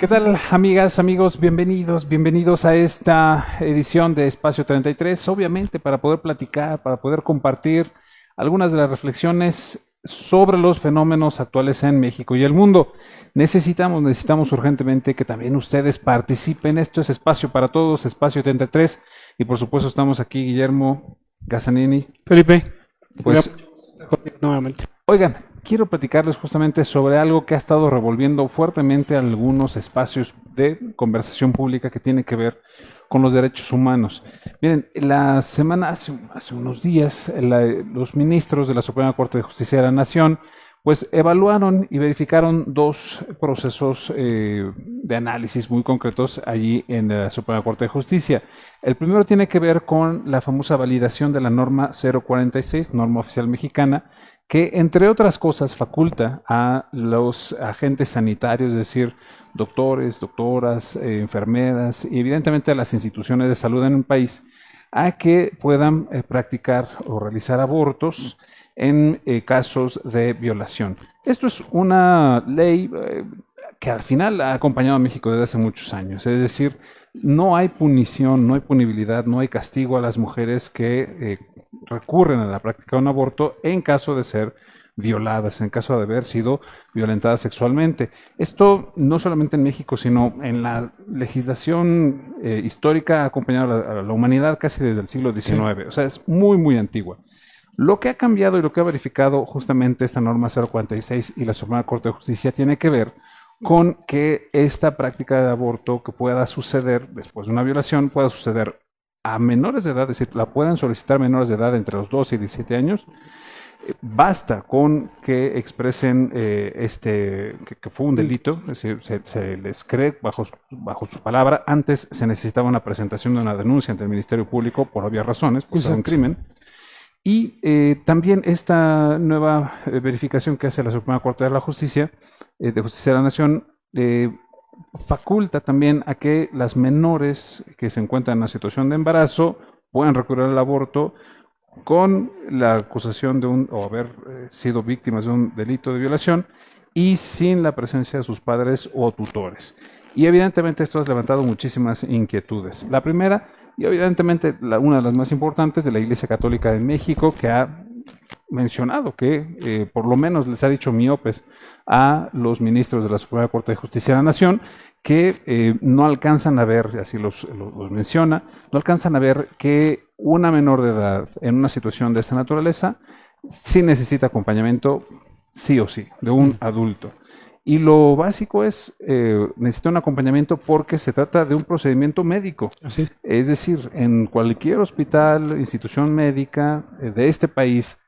¿Qué tal, amigas, amigos? Bienvenidos, bienvenidos a esta edición de Espacio 33. Obviamente, para poder platicar, para poder compartir algunas de las reflexiones sobre los fenómenos actuales en México y el mundo. Necesitamos, necesitamos urgentemente que también ustedes participen. Esto es Espacio para Todos, Espacio 33. Y por supuesto, estamos aquí, Guillermo Gazzanini. Felipe, Pues, nuevamente. Oigan, quiero platicarles justamente sobre algo que ha estado revolviendo fuertemente algunos espacios de conversación pública que tiene que ver con los derechos humanos. Miren, la semana, hace, unos días, los ministros de la Suprema Corte de Justicia de la Nación, pues evaluaron y verificaron dos procesos eh, de análisis muy concretos allí en la Suprema Corte de Justicia. El primero tiene que ver con la famosa validación de la norma 046, norma oficial mexicana, que entre otras cosas faculta a los agentes sanitarios, es decir, doctores, doctoras, eh, enfermeras y evidentemente a las instituciones de salud en un país, a que puedan eh, practicar o realizar abortos en eh, casos de violación. Esto es una ley eh, que al final ha acompañado a México desde hace muchos años, es decir, no hay punición, no hay punibilidad, no hay castigo a las mujeres que eh, recurren a la práctica de un aborto en caso de ser violadas, en caso de haber sido violentadas sexualmente. Esto no solamente en México, sino en la legislación eh, histórica ha acompañado a la, a la humanidad casi desde el siglo XIX. O sea, es muy, muy antigua. Lo que ha cambiado y lo que ha verificado justamente esta norma 046 y la Suprema Corte de Justicia tiene que ver con que esta práctica de aborto que pueda suceder después de una violación pueda suceder a menores de edad, es decir, la puedan solicitar menores de edad entre los 12 y 17 años. Basta con que expresen eh, este que, que fue un delito, es decir, se, se les cree bajo, su- bajo su palabra. Antes se necesitaba una presentación de una denuncia ante el Ministerio Público por obvias razones, por ser un crimen. Y eh, también esta nueva eh, verificación que hace la Suprema Corte de la Justicia, eh, de Justicia de la Nación, faculta también a que las menores que se encuentran en una situación de embarazo puedan recurrir al aborto con la acusación de un o haber sido víctimas de un delito de violación y sin la presencia de sus padres o tutores. Y evidentemente esto ha levantado muchísimas inquietudes. La primera, y evidentemente la- una de las más importantes, de la Iglesia Católica de México, que ha mencionado que eh, por lo menos les ha dicho miopes a los ministros de la Suprema Corte de Justicia de la Nación que eh, no alcanzan a ver, así los, los- los menciona, no alcanzan a ver que una menor de edad en una situación de esta naturaleza sí necesita acompañamiento, sí o sí, de un adulto. Y lo básico es, eh, necesita un acompañamiento porque se trata de un procedimiento médico. Así es. Es decir, en cualquier hospital, institución médica eh, de este país,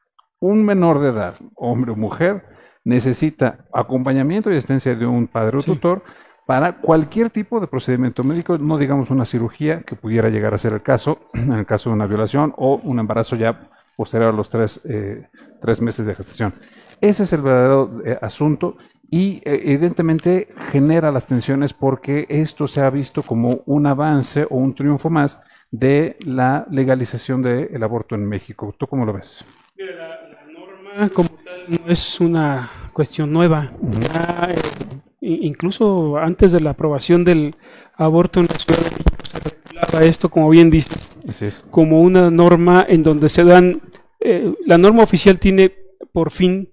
un menor de edad, hombre o mujer, necesita acompañamiento y asistencia de un padre o Sí. tutor para cualquier tipo de procedimiento médico, no digamos una cirugía, que pudiera llegar a ser el caso, en el caso de una violación o un embarazo ya posterior a los tres, eh, tres meses de gestación. Ese es el verdadero eh, asunto y eh, evidentemente genera las tensiones porque esto se ha visto como un avance o un triunfo más de la legalización del aborto en México. ¿Tú cómo lo ves? La, la norma como tal no es una cuestión nueva. Eh, incluso antes de la aprobación del aborto en la Ciudad de México se regulaba esto, como bien dices, como una norma en donde se dan, eh, la norma oficial tiene por fin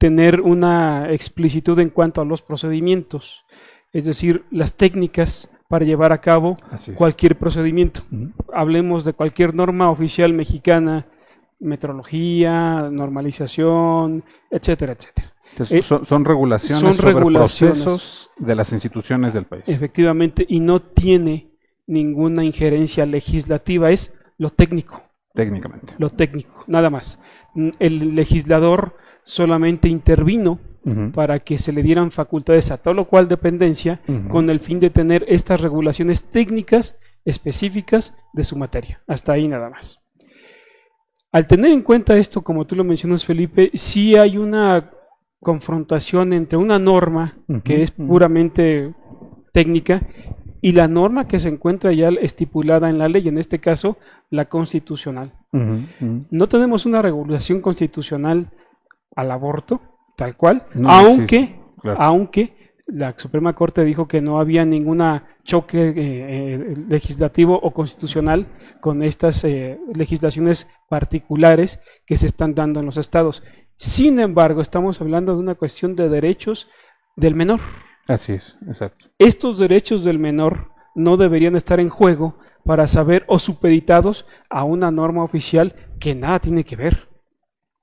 tener una explicitud en cuanto a los procedimientos, es decir, las técnicas para llevar a cabo cualquier procedimiento. Hablemos de cualquier norma oficial mexicana, metrología, normalización, etcétera, etcétera. Entonces, Eh, son, son regulaciones son sobre regulaciones. procesos de las instituciones del país. Efectivamente, y no tiene ninguna injerencia legislativa, es lo técnico. técnicamente. lo técnico, nada más. El legislador solamente intervino para que se le dieran facultades a tal o cual dependencia con el fin de tener estas regulaciones técnicas específicas de su materia. Hasta ahí nada más. Al tener en cuenta esto, como tú lo mencionas, Felipe, sí hay una confrontación entre una norma que es puramente técnica y la norma que se encuentra ya estipulada en la ley, en este caso la constitucional. No tenemos una regulación constitucional al aborto, tal cual, No, aunque, sí, claro. aunque la Suprema Corte dijo que no había ningún choque eh, eh, legislativo o constitucional con estas eh, legislaciones particulares que se están dando en los estados. Sin embargo, estamos hablando de una cuestión de derechos del menor. Así es, exacto. Estos derechos del menor no deberían estar en juego para saber o supeditados a una norma oficial que nada tiene que ver,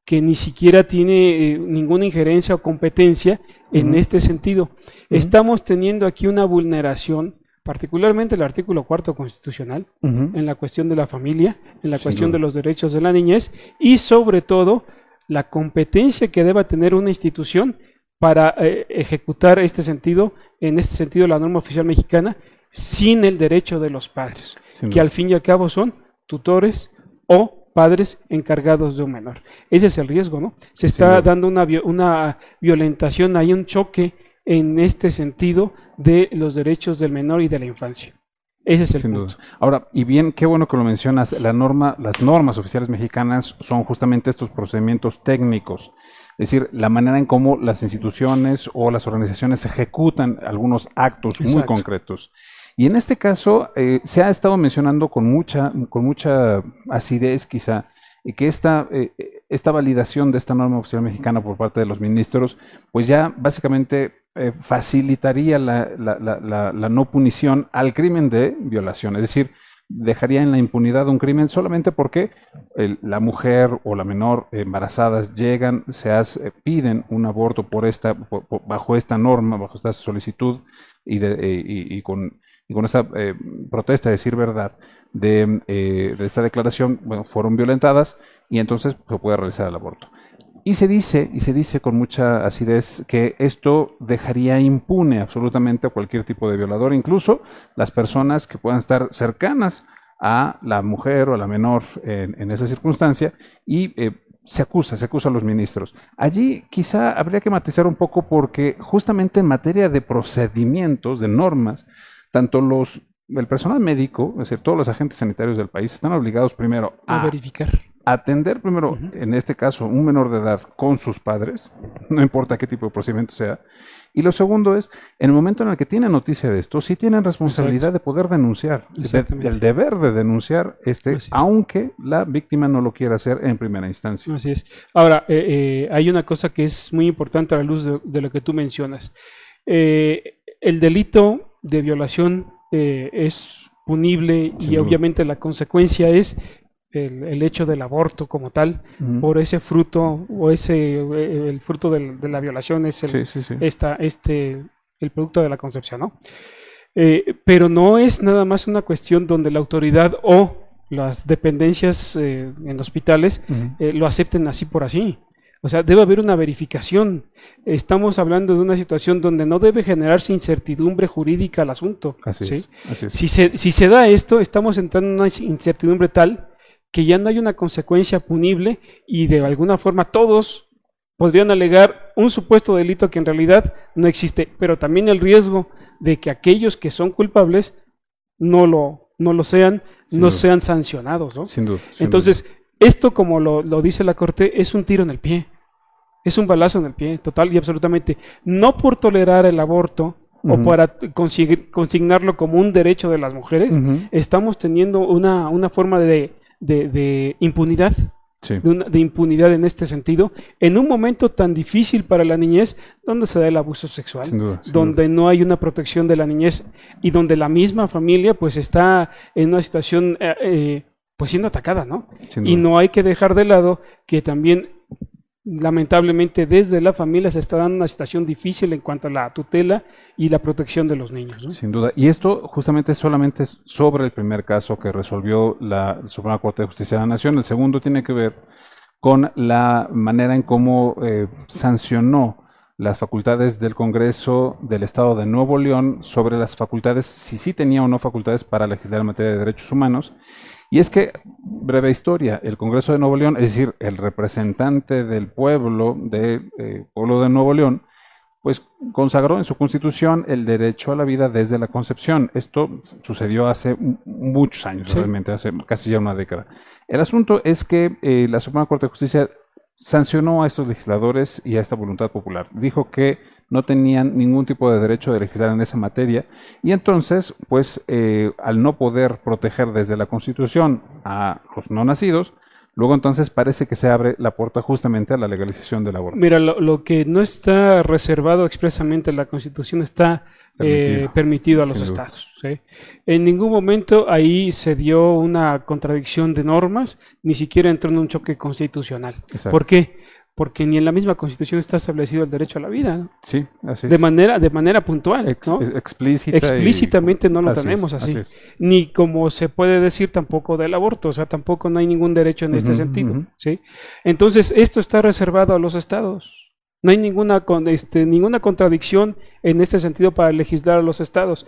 que ni siquiera tiene ninguna injerencia o competencia en este sentido. Estamos teniendo aquí una vulneración, particularmente el artículo cuarto constitucional, en la cuestión de la familia, en la cuestión de los derechos de la niñez y sobre todo la competencia que deba tener una institución para eh, ejecutar este sentido, en este sentido la norma oficial mexicana, sin el derecho de los padres, que al fin y al cabo son tutores o padres encargados de un menor. Ese es el riesgo, ¿no? Se está dando una, una violentación, hay un choque en este sentido de los derechos del menor y de la infancia. Ese es el punto. Ahora, y bien, qué bueno que lo mencionas, la norma, las normas oficiales mexicanas son justamente estos procedimientos técnicos, es decir, la manera en cómo las instituciones o las organizaciones ejecutan algunos actos muy concretos. Y en este caso eh, se ha estado mencionando con mucha, con mucha acidez quizá que esta, eh, esta validación de esta norma oficial mexicana por parte de los ministros, pues ya básicamente eh, facilitaría la, la, no punición al crimen de violación. Es decir, dejaría en la impunidad un crimen solamente porque la mujer o la menor embarazadas llegan, se piden un aborto por esta, bajo esta norma, bajo esta solicitud y, de, y con y con esta eh, protesta, decir verdad, de, eh, de, esta declaración, bueno, fueron violentadas y entonces se puede realizar el aborto. Y se dice, y se dice con mucha acidez, que esto dejaría impune absolutamente a cualquier tipo de violador, incluso las personas que puedan estar cercanas a la mujer o a la menor en, esa circunstancia, y eh, se acusa, se acusa a los ministros. Allí quizá habría que matizar un poco porque justamente en materia de procedimientos, de normas, tanto los el personal médico, es decir, todos los agentes sanitarios del país están obligados primero a, verificar. Atender primero, en este caso, un menor de edad con sus padres, no importa qué tipo de procedimiento sea. Y lo segundo es, en el momento en el que tienen noticia de esto, sí tienen responsabilidad de poder denunciar, el deber de denunciar, este, aunque la víctima no lo quiera hacer en primera instancia. Así es. Ahora, eh, eh, hay una cosa que es muy importante a la luz de, lo que tú mencionas. Eh, el delito de violación eh, es punible y obviamente la consecuencia es el, hecho del aborto como tal, por ese fruto o ese eh, el fruto de la violación es el, este, el producto de la concepción, ¿no? Eh, pero no es nada más una cuestión donde la autoridad o las dependencias en hospitales lo acepten así por así. O sea, debe haber una verificación. Estamos hablando de una situación donde no debe generarse incertidumbre jurídica al asunto. Así, Si, se, si se da esto, estamos entrando en una incertidumbre tal que ya no hay una consecuencia punible y de alguna forma todos podrían alegar un supuesto delito que en realidad no existe, pero también el riesgo de que aquellos que son culpables no lo, no lo sean, no sean sancionados, ¿no? Sin duda. Entonces, esto, como lo, dice la Corte, es un tiro en el pie. Es un balazo en el pie, total y absolutamente. No por tolerar el aborto o para consignarlo como un derecho de las mujeres, estamos teniendo una, una forma de, de, impunidad. De, impunidad en este sentido, en un momento tan difícil para la niñez, donde se da el abuso sexual, donde no hay una protección de la niñez y donde la misma familia pues está en una situación eh, eh, pues siendo atacada, ¿no? Y no hay que dejar de lado que también lamentablemente desde la familia se está dando una situación difícil en cuanto a la tutela y la protección de los niños. ¿no? Sin duda. Y esto justamente solamente es sobre el primer caso que resolvió la Suprema Corte de Justicia de la Nación. El segundo tiene que ver con la manera en cómo eh, sancionó las facultades del Congreso del Estado de Nuevo León sobre las facultades, si sí tenía o no facultades para legislar en materia de derechos humanos y es que, breve historia, el Congreso de Nuevo León, es decir, el representante del pueblo, del eh, pueblo de Nuevo León, pues consagró en su constitución el derecho a la vida desde la concepción. Esto sucedió hace muchos años, realmente, hace casi ya una década. El asunto es que eh, la Suprema Corte de Justicia sancionó a estos legisladores y a esta voluntad popular. Dijo que no tenían ningún tipo de derecho de legislar en esa materia y entonces, pues, eh, al no poder proteger desde la Constitución a los no nacidos, luego entonces parece que se abre la puerta justamente a la legalización del aborto. Mira, lo, lo que no está reservado expresamente en la Constitución está Permitido. eh, permitido a los duda. estados. ¿sí? En ningún momento ahí se dio una contradicción de normas, ni siquiera entró en un choque constitucional. Exacto. ¿Por qué? Porque ni en la misma Constitución está establecido el derecho a la vida, ¿no? Sí, así de es. manera de manera puntual, Ex- ¿no? explícita y- Explícitamente no lo Así es, tenemos así. así es. Ni como se puede decir tampoco del aborto, o sea, tampoco no hay ningún derecho en este sentido. ¿sí? Entonces, esto está reservado a los estados. No hay ninguna, con, este, ninguna contradicción en este sentido para legislar a los estados.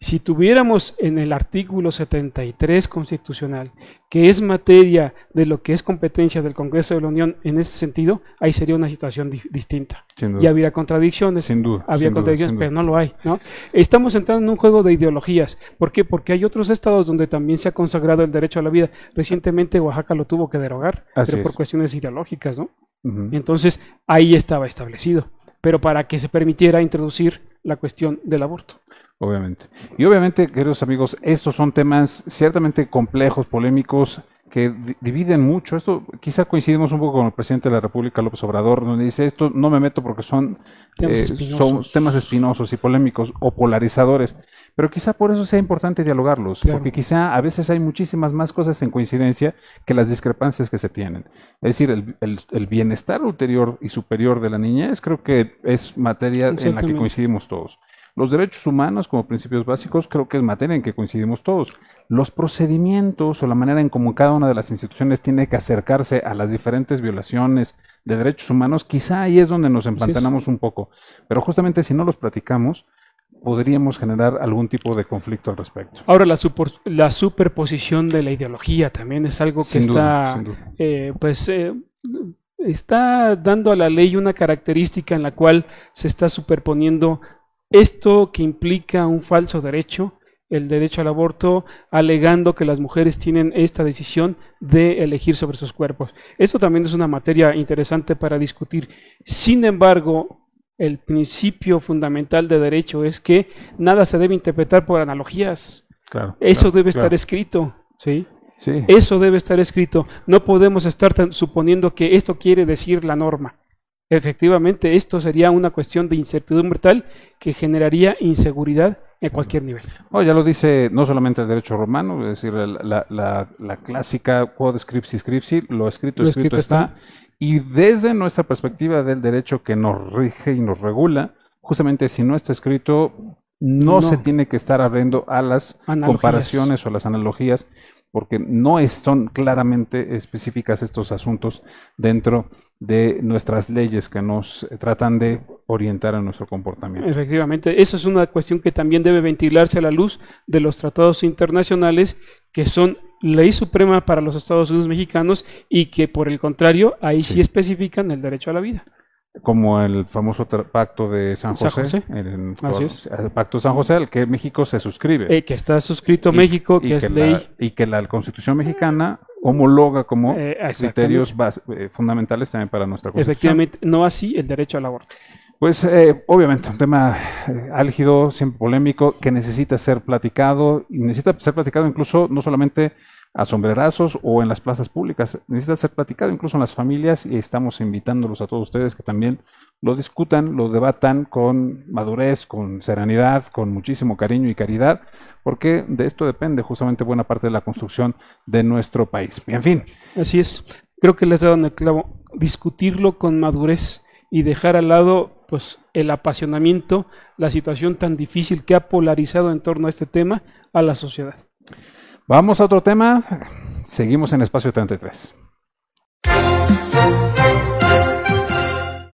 Si tuviéramos en el artículo 73 constitucional, que es materia de lo que es competencia del Congreso de la Unión en ese sentido, ahí sería una situación di- distinta. Y habría contradicciones. Sin duda, Había sin contradicciones, pero duda. no lo hay. ¿no? Estamos entrando en un juego de ideologías. ¿Por qué? Porque hay otros estados donde también se ha consagrado el derecho a la vida. Recientemente Oaxaca lo tuvo que derogar, Así pero por es. cuestiones ideológicas. ¿no? Entonces, ahí estaba establecido. Pero para que se permitiera introducir la cuestión del aborto. Obviamente. Y obviamente, queridos amigos, estos son temas ciertamente complejos, polémicos, que di- dividen mucho. Esto quizá coincidimos un poco con el presidente de la República, López Obrador, donde dice esto no me meto porque son Temas eh, espinosos. son temas espinosos y polémicos o polarizadores. Pero quizá por eso sea importante dialogarlos, Claro. porque quizá a veces hay muchísimas más cosas en coincidencia que las discrepancias que se tienen. Es decir, el, el- el bienestar ulterior y superior de la niñez creo que es materia en la que coincidimos todos. Los derechos humanos como principios básicos creo que es materia en que coincidimos todos. Los procedimientos o la manera en cómo cada una de las instituciones tiene que acercarse a las diferentes violaciones de derechos humanos, quizá ahí es donde nos empantanamos un poco. Pero justamente si no los platicamos, podríamos generar algún tipo de conflicto al respecto. Ahora, la, supor- la superposición de la ideología también es algo que Sin está, duda. eh, pues, eh, está dando a la ley una característica en la cual se está superponiendo esto que implica un falso derecho, el derecho al aborto, alegando que las mujeres tienen esta decisión de elegir sobre sus cuerpos. Esto también es una materia interesante para discutir. Sin embargo, el principio fundamental de derecho es que nada se debe interpretar por analogías. Claro. Eso claro, debe claro. estar escrito, ¿sí? Sí. Eso debe estar escrito. No podemos estar suponiendo que esto quiere decir la norma. Efectivamente, esto sería una cuestión de incertidumbre tal que generaría inseguridad en cualquier nivel. Oh, ya lo dice no solamente el derecho romano, es decir, la, la- clásica quod scripsi scripsi, lo escrito, Lo escrito, escrito está. Y desde nuestra perspectiva del derecho que nos rige y nos regula, justamente si no está escrito, no, No. se tiene que estar abriendo a las Analogías. comparaciones o las analogías, porque no es- son claramente específicas estos asuntos dentro de nuestras leyes que nos eh, tratan de orientar a nuestro comportamiento. Efectivamente, eso es una cuestión que también debe ventilarse a la luz de los tratados internacionales que son ley suprema para los Estados Unidos mexicanos y que por el contrario ahí sí, Sí. especifican el derecho a la vida. Como el famoso pacto de San San José, el, Así es. el pacto de San José, al que México se suscribe. Eh, que está suscrito Y- México, y que es la- ley. y que la Constitución mexicana homologa como Eh, criterios bas- eh, fundamentales también para nuestra Constitución. Efectivamente, no así el derecho al aborto. Pues eh, obviamente un tema eh, álgido, siempre polémico, que necesita ser platicado y necesita ser platicado incluso no solamente a sombrerazos o en las plazas públicas, necesita ser platicado incluso en las familias y estamos invitándolos a todos ustedes que también lo discutan, lo debatan con madurez, con serenidad, con muchísimo cariño y caridad, porque de esto depende justamente buena parte de la construcción de nuestro país. Y en fin, Así es. Creo que les has dado en el clavo. Discutirlo con madurez y dejar al lado pues el apasionamiento, la situación tan difícil que ha polarizado en torno a este tema a la sociedad. Vamos a otro tema, seguimos en Espacio 33.